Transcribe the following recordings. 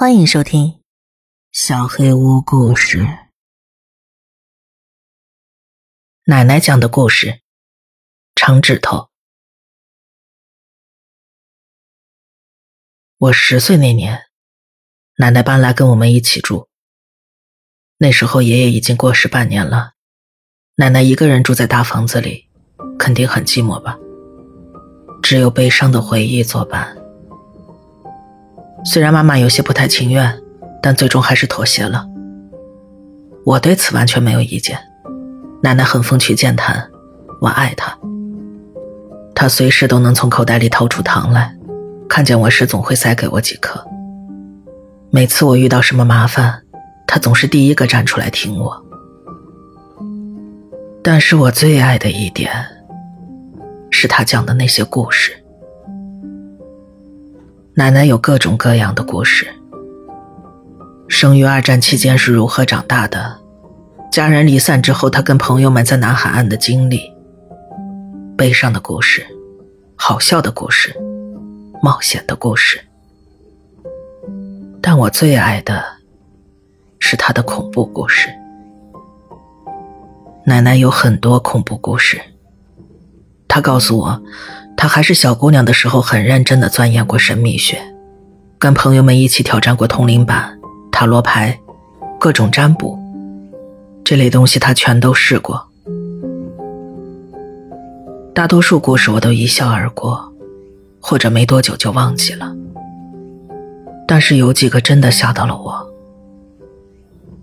欢迎收听《小黑屋故事》。奶奶讲的故事：长指头。我十岁那年，奶奶搬来跟我们一起住。那时候爷爷已经过世半年了，奶奶一个人住在大房子里，肯定很寂寞吧？只有悲伤的回忆作伴。虽然妈妈有些不太情愿，但最终还是妥协了。我对此完全没有意见。奶奶很风趣健谈，我爱她。她随时都能从口袋里掏出糖来，看见我时总会塞给我几颗。每次我遇到什么麻烦，她总是第一个站出来挺我。但是我最爱的一点，是她讲的那些故事。奶奶有各种各样的故事：生于二战期间是如何长大的，家人离散之后，她跟朋友们在南海岸的经历，悲伤的故事，好笑的故事，冒险的故事。但我最爱的是她的恐怖故事。奶奶有很多恐怖故事，她告诉我。她还是小姑娘的时候，很认真的钻研过神秘学，跟朋友们一起挑战过通灵板、塔罗牌、各种占卜，这类东西她全都试过。大多数故事我都一笑而过，或者没多久就忘记了。但是有几个真的吓到了我。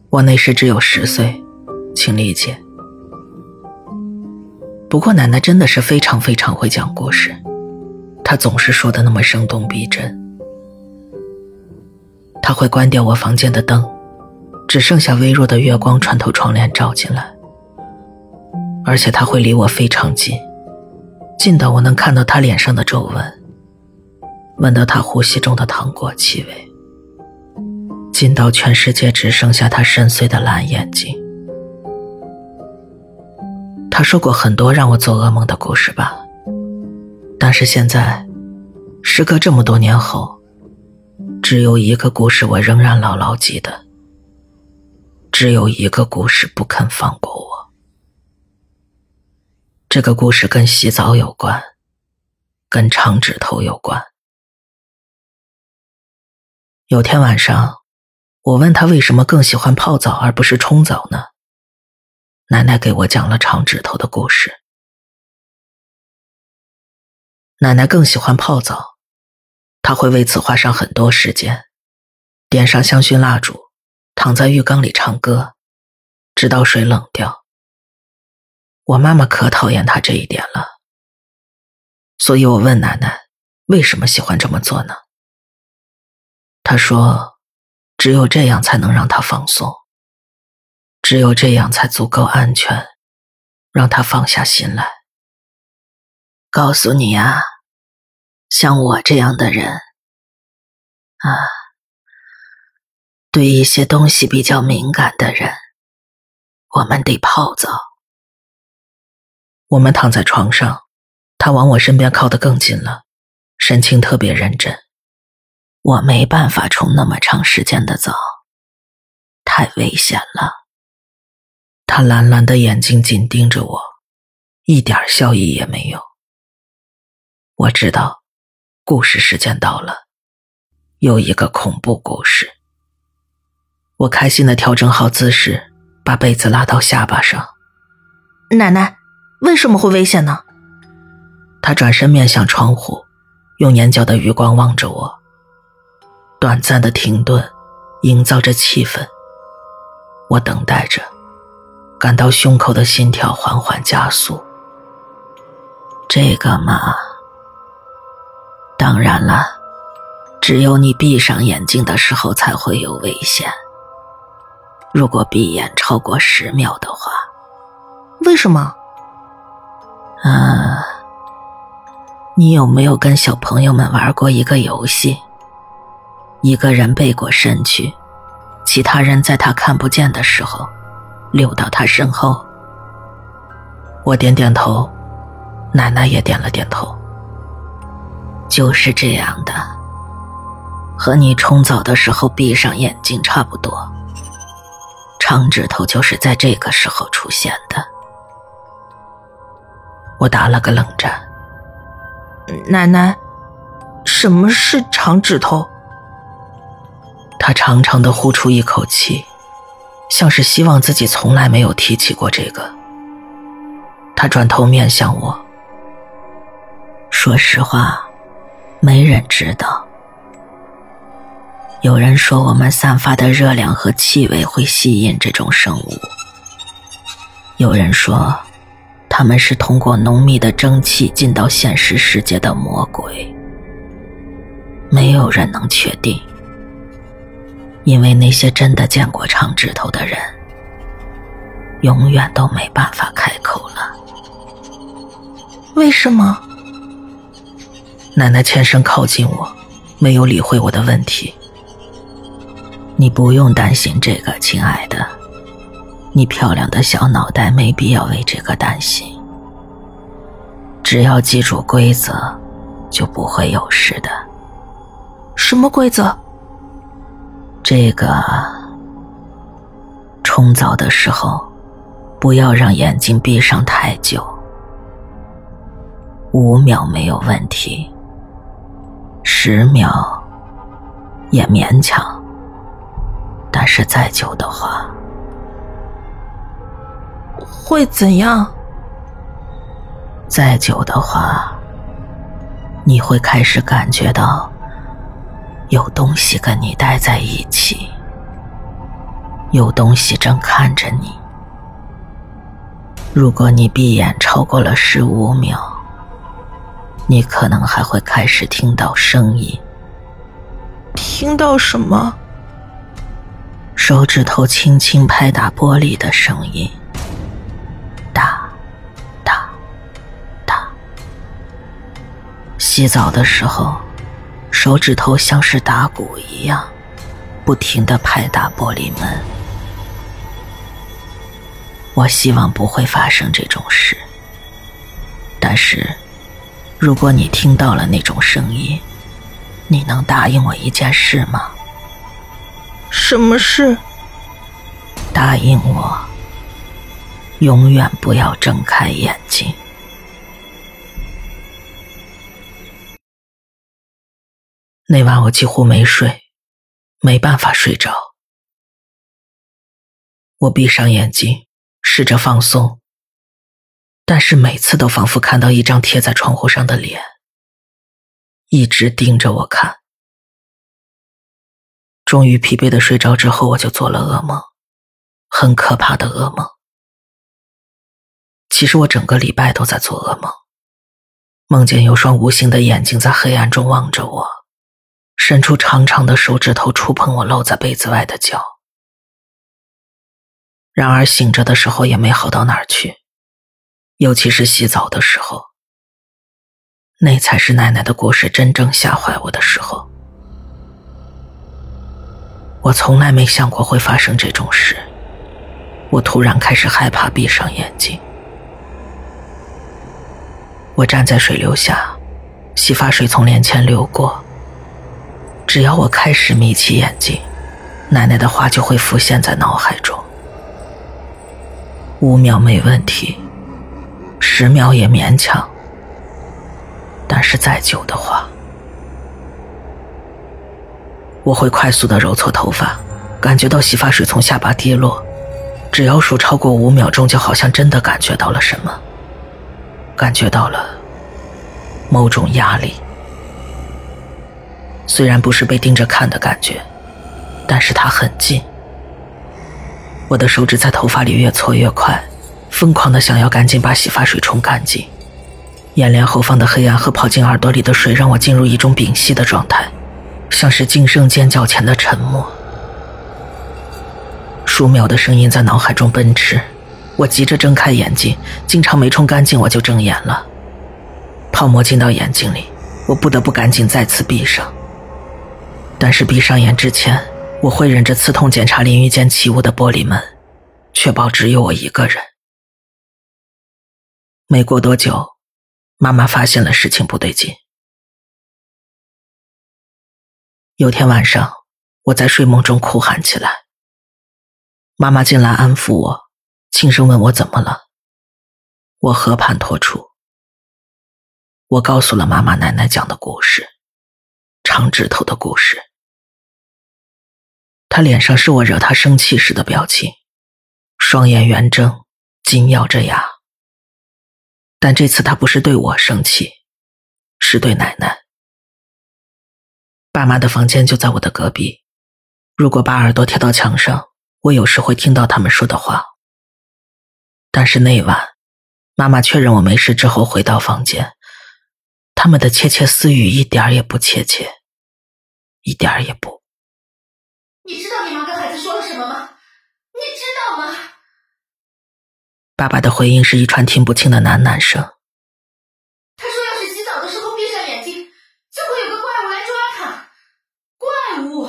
我那时只有十岁，请理解。不过奶奶真的是非常非常会讲故事，她总是说的那么生动逼真。她会关掉我房间的灯，只剩下微弱的月光穿透窗帘照进来。而且她会离我非常近，近到我能看到她脸上的皱纹，闻到她呼吸中的糖果气味，近到全世界只剩下她深邃的蓝眼睛。他说过很多让我做噩梦的故事吧，但是现在，时隔这么多年后，只有一个故事我仍然牢牢记得，只有一个故事不肯放过我。这个故事跟洗澡有关，跟长指头有关。有天晚上，我问他为什么更喜欢泡澡而不是冲澡呢？奶奶给我讲了长指头的故事。奶奶更喜欢泡澡，她会为此花上很多时间，点上香薰蜡烛，躺在浴缸里唱歌，直到水冷掉。我妈妈可讨厌她这一点了，所以我问奶奶为什么喜欢这么做呢？她说，只有这样才能让她放松。只有这样才足够安全，让他放下心来。告诉你啊，像我这样的人，啊，对一些东西比较敏感的人，我们得泡澡。我们躺在床上，他往我身边靠得更近了，神情特别认真。我没办法冲那么长时间的澡，太危险了。他蓝蓝的眼睛紧盯着我，一点笑意也没有。我知道，故事时间到了，又一个恐怖故事。我开心的调整好姿势，把被子拉到下巴上。奶奶，为什么会危险呢？他转身面向窗户，用眼角的余光望着我。短暂的停顿，营造着气氛。我等待着。感到胸口的心跳缓缓加速。这个嘛，当然了，只有你闭上眼睛的时候才会有危险。如果闭眼超过十秒的话，为什么？啊，你有没有跟小朋友们玩过一个游戏？一个人背过身去，其他人在他看不见的时候。溜到他身后，我点点头，奶奶也点了点头。就是这样的，和你冲澡的时候闭上眼睛差不多。长指头就是在这个时候出现的。我打了个冷战。奶奶，什么是长指头？他长长的呼出一口气，像是希望自己从来没有提起过这个。他转头面向我，说实话，没人知道。有人说我们散发的热量和气味会吸引这种生物，有人说他们是通过浓密的蒸汽进到现实世界的魔鬼，没有人能确定，因为那些真的见过长指头的人，永远都没办法开口了。为什么？奶奶欠身靠近我，没有理会我的问题。你不用担心这个，亲爱的。你漂亮的小脑袋没必要为这个担心。只要记住规则，就不会有事的。什么规则？这个冲澡的时候，不要让眼睛闭上太久。五秒没有问题，十秒也勉强。但是再久的话，会怎样？再久的话，你会开始感觉到有东西跟你待在一起，有东西正看着你。如果你闭眼超过了十五秒，你可能还会开始听到声音。听到什么？手指头轻轻拍打玻璃的声音，哒，哒，哒。洗澡的时候，手指头像是打鼓一样，不停的拍打玻璃门。我希望不会发生这种事，但是，如果你听到了那种声音，你能答应我一件事吗？什么事？答应我，永远不要睁开眼睛。那晚我几乎没睡，没办法睡着。我闭上眼睛，试着放松，但是每次都仿佛看到一张贴在窗户上的脸，一直盯着我看。终于疲惫的睡着之后，我就做了噩梦，很可怕的噩梦。其实我整个礼拜都在做噩梦，梦见有双无形的眼睛在黑暗中望着我，伸出长长的手指头触碰我露在被子外的脚。然而醒着的时候也没好到哪儿去，尤其是洗澡的时候，那才是奶奶的故事真正吓坏我的时候。我从来没想过会发生这种事，我突然开始害怕，闭上眼睛。我站在水流下，洗发水从脸前流过。只要我开始眯起眼睛，奶奶的话就会浮现在脑海中。五秒没问题，十秒也勉强，但是再久的话。我会快速的揉搓头发，感觉到洗发水从下巴滴落。只要数超过五秒钟，就好像真的感觉到了什么，感觉到了某种压力。虽然不是被盯着看的感觉，但是它很近。我的手指在头发里越搓越快，疯狂的想要赶紧把洗发水冲干净。眼帘后方的黑暗和跑进耳朵里的水，让我进入一种屏息的状态。像是惊声尖叫前的沉默，数秒的声音在脑海中奔驰。我急着睁开眼睛，经常没冲干净我就睁眼了，泡沫进到眼睛里，我不得不赶紧再次闭上。但是闭上眼之前，我会忍着刺痛检查淋浴间起雾的玻璃门，确保只有我一个人。没过多久，妈妈发现了事情不对劲。有天晚上，我在睡梦中哭喊起来。妈妈进来安抚我，轻声问我怎么了。我和盘托出。我告诉了妈妈奶奶讲的故事，长指头的故事。他脸上是我惹他生气时的表情，双眼圆睁，紧咬着牙。但这次他不是对我生气，是对奶奶。爸妈的房间就在我的隔壁，如果把耳朵贴到墙上，我有时会听到他们说的话。但是那晚，妈妈确认我没事之后回到房间，他们的窃窃私语一点也不切切，一点也不。你知道你妈跟孩子说了什么吗？你知道吗？爸爸的回应是一串听不清的喃喃声。他说：“要是洗澡的时候闭上眼睛，就会有个怪物来抓他。怪物，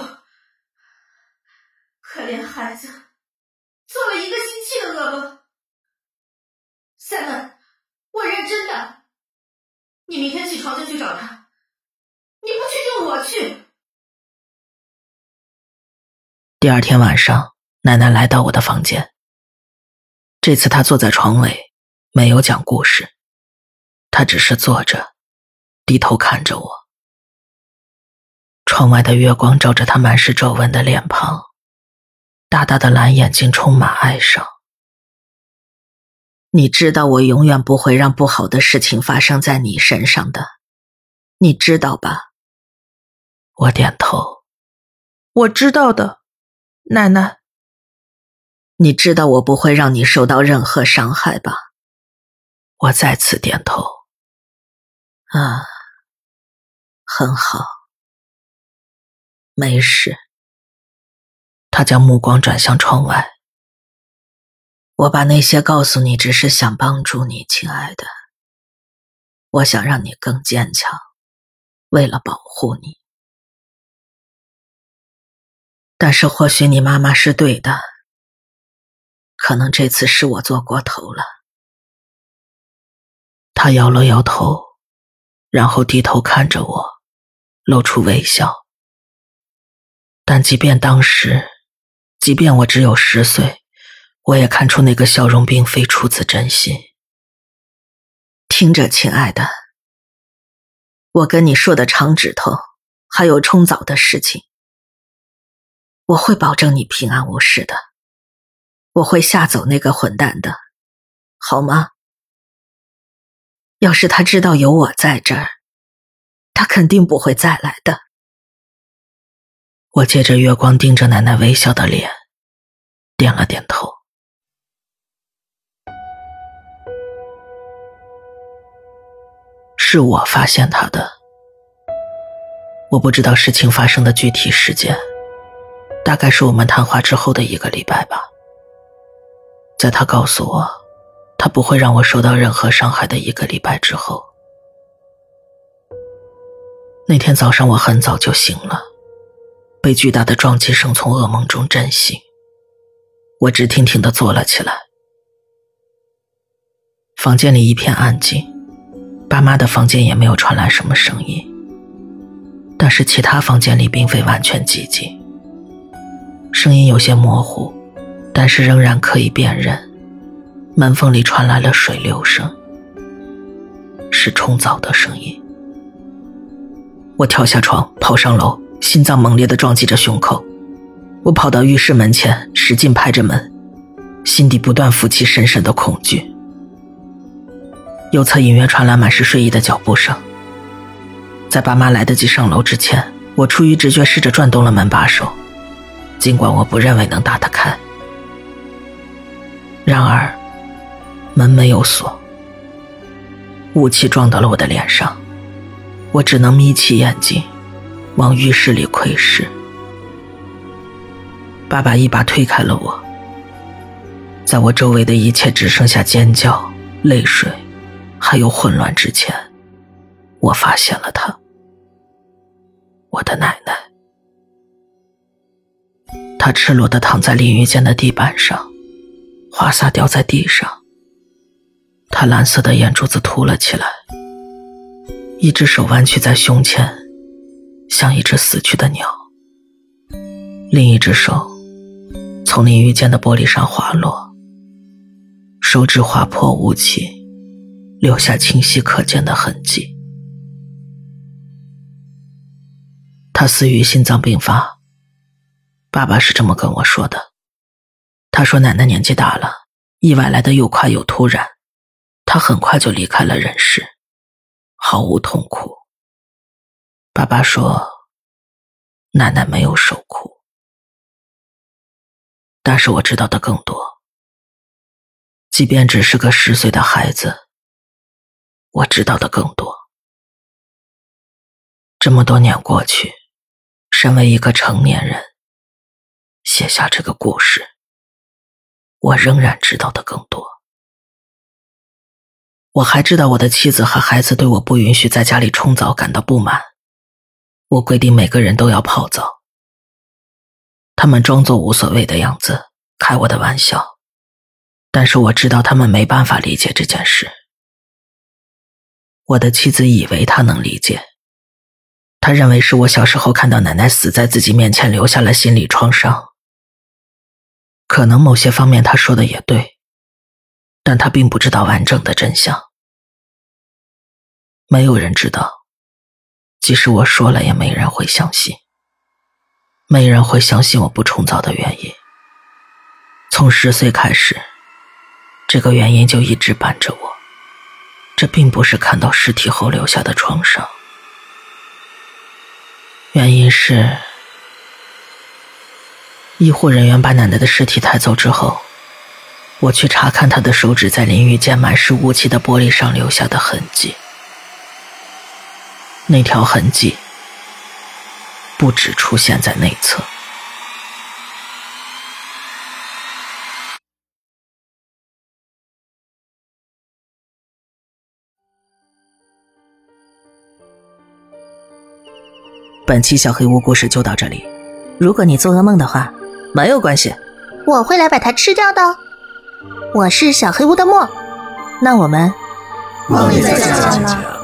可怜孩子做了一个星期的噩梦。三文，我认真的，你明天起床就去找他，你不去就我去。第二天晚上，奶奶来到我的房间。这次她坐在床尾，没有讲故事，她只是坐着，低头看着我。窗外的月光照着她满是皱纹的脸庞。大大的蓝眼睛充满哀伤。你知道我永远不会让不好的事情发生在你身上的，你知道吧？我点头。我知道的，奶奶。你知道我不会让你受到任何伤害吧？我再次点头。啊，很好，没事。他将目光转向窗外。我把那些告诉你，只是想帮助你，亲爱的。我想让你更坚强，为了保护你。但是或许你妈妈是对的，可能这次是我做过头了。他摇了摇头，然后低头看着我，露出微笑。但即便当时。即便我只有十岁，我也看出那个笑容并非出自真心。听着，亲爱的，我跟你说的长指头，还有冲澡的事情，我会保证你平安无事的。我会吓走那个混蛋的，好吗？要是他知道有我在这儿，他肯定不会再来的。我借着月光盯着奶奶微笑的脸，点了点头。是我发现他的，我不知道事情发生的具体时间，大概是我们谈话之后的一个礼拜吧。在他告诉我他不会让我受到任何伤害的一个礼拜之后，那天早上我很早就醒了。被巨大的撞击声从噩梦中震醒，我直挺挺的坐了起来。房间里一片安静，爸妈的房间也没有传来什么声音，但是其他房间里并非完全寂静，声音有些模糊，但是仍然可以辨认。门缝里传来了水流声，是冲澡的声音。我跳下床，跑上楼。心脏猛烈地撞击着胸口，我跑到浴室门前，使劲拍着门，心底不断浮起深深的恐惧。右侧隐约传来满是睡意的脚步声。在爸妈来得及上楼之前，我出于直觉试着转动了门把手，尽管我不认为能打得开。然而，门没有锁，雾气撞到了我的脸上，我只能眯起眼睛。往浴室里窥视，爸爸一把推开了我，在我周围的一切只剩下尖叫、泪水，还有混乱之前，我发现了他，我的奶奶。他赤裸的躺在淋浴间的地板上，花洒掉在地上，他蓝色的眼珠子凸了起来，一只手弯曲在胸前。像一只死去的鸟。另一只手从淋浴间的玻璃上滑落，手指划破雾气，留下清晰可见的痕迹。他死于心脏病发。爸爸是这么跟我说的。他说奶奶年纪大了，意外来的又快又突然，他很快就离开了人世，毫无痛苦。爸爸说，奶奶没有受苦，但是我知道的更多。即便只是个十岁的孩子，我知道的更多。这么多年过去。身为一个成年人，写下这个故事，我仍然知道的更多。我还知道我的妻子和孩子对我不允许在家里冲澡感到不满，我规定每个人都要泡澡。他们装作无所谓的样子，开我的玩笑，但是我知道他们没办法理解这件事。我的妻子以为他能理解。他认为是我小时候看到奶奶死在自己面前留下了心理创伤。可能某些方面他说的也对，但他并不知道完整的真相。没有人知道，即使我说了，也没人会相信。没人会相信我不重造的原因。从十岁开始，这个原因就一直伴着我。这并不是看到尸体后留下的创伤。原因是，医护人员把奶奶的尸体抬走之后，我去查看她的手指在淋浴间满是雾气的玻璃上留下的痕迹。那条痕迹不止出现在内侧。本期小黑屋故事就到这里。如果你做噩梦的话，没有关系，我会来把它吃掉的。我是小黑屋的墨，那我们梦里再见了。